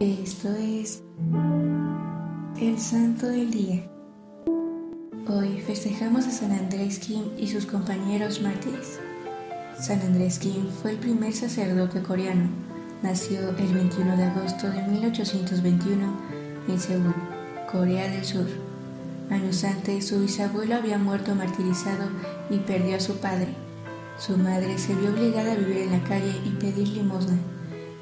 Esto es el Santo del Día. Hoy festejamos a San Andrés Kim y sus compañeros mártires. San Andrés Kim fue el primer sacerdote coreano. Nació el 21 de agosto de 1821 en Seúl, Corea del Sur. Años antes, su bisabuelo había muerto martirizado y perdió a su padre. Su madre se vio obligada a vivir en la calle y pedir limosna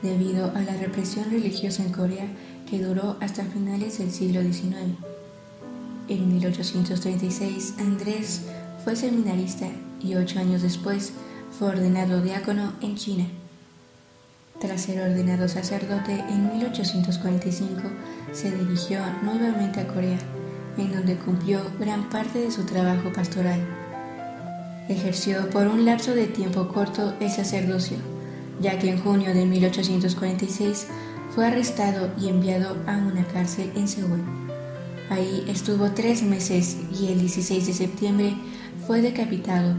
debido a la represión religiosa en Corea que duró hasta finales del siglo XIX. En 1836, Andrés fue seminarista y ocho años después fue ordenado diácono en China. Tras ser ordenado sacerdote en 1845, se dirigió nuevamente a Corea, en donde cumplió gran parte de su trabajo pastoral. Ejerció por un lapso de tiempo corto el sacerdocio ya que en junio de 1846 fue arrestado y enviado a una cárcel en Seúl. Ahí estuvo tres meses y el 16 de septiembre fue decapitado,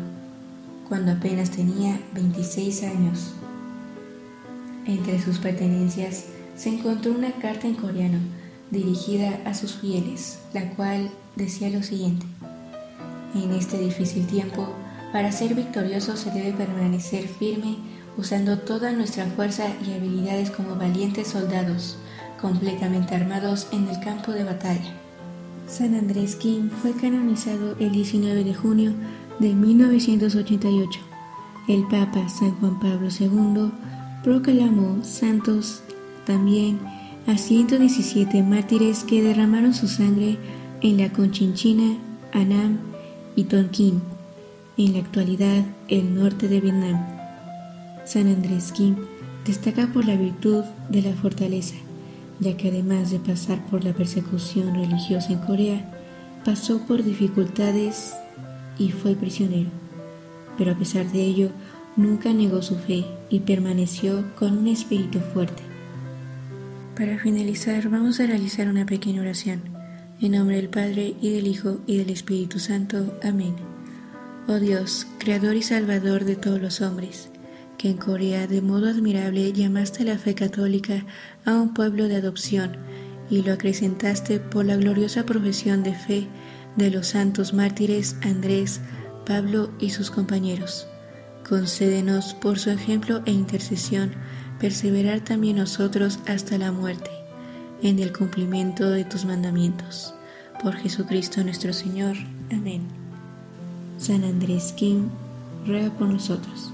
cuando apenas tenía 26 años. Entre sus pertenencias se encontró una carta en coreano dirigida a sus fieles, la cual decía lo siguiente. En este difícil tiempo, para ser victorioso se debe permanecer firme usando toda nuestra fuerza y habilidades como valientes soldados, completamente armados en el campo de batalla. San Andrés Kim fue canonizado el 19 de junio de 1988. El Papa San Juan Pablo II proclamó santos también a 117 mártires que derramaron su sangre en la Conchinchina, Annam y Tonkin, en la actualidad el norte de Vietnam. San Andrés Kim destaca por la virtud de la fortaleza, ya que además de pasar por la persecución religiosa en Corea, pasó por dificultades y fue prisionero. Pero a pesar de ello, nunca negó su fe y permaneció con un espíritu fuerte. Para finalizar, vamos a realizar una pequeña oración. En nombre del Padre, y del Hijo, y del Espíritu Santo. Amén. Oh Dios, Creador y Salvador de todos los hombres, que en Corea de modo admirable llamaste la fe católica a un pueblo de adopción y lo acrecentaste por la gloriosa profesión de fe de los santos mártires Andrés, Pablo y sus compañeros. Concédenos por su ejemplo e intercesión perseverar también nosotros hasta la muerte en el cumplimiento de tus mandamientos. Por Jesucristo nuestro Señor. Amén. San Andrés Kim, ruega por nosotros.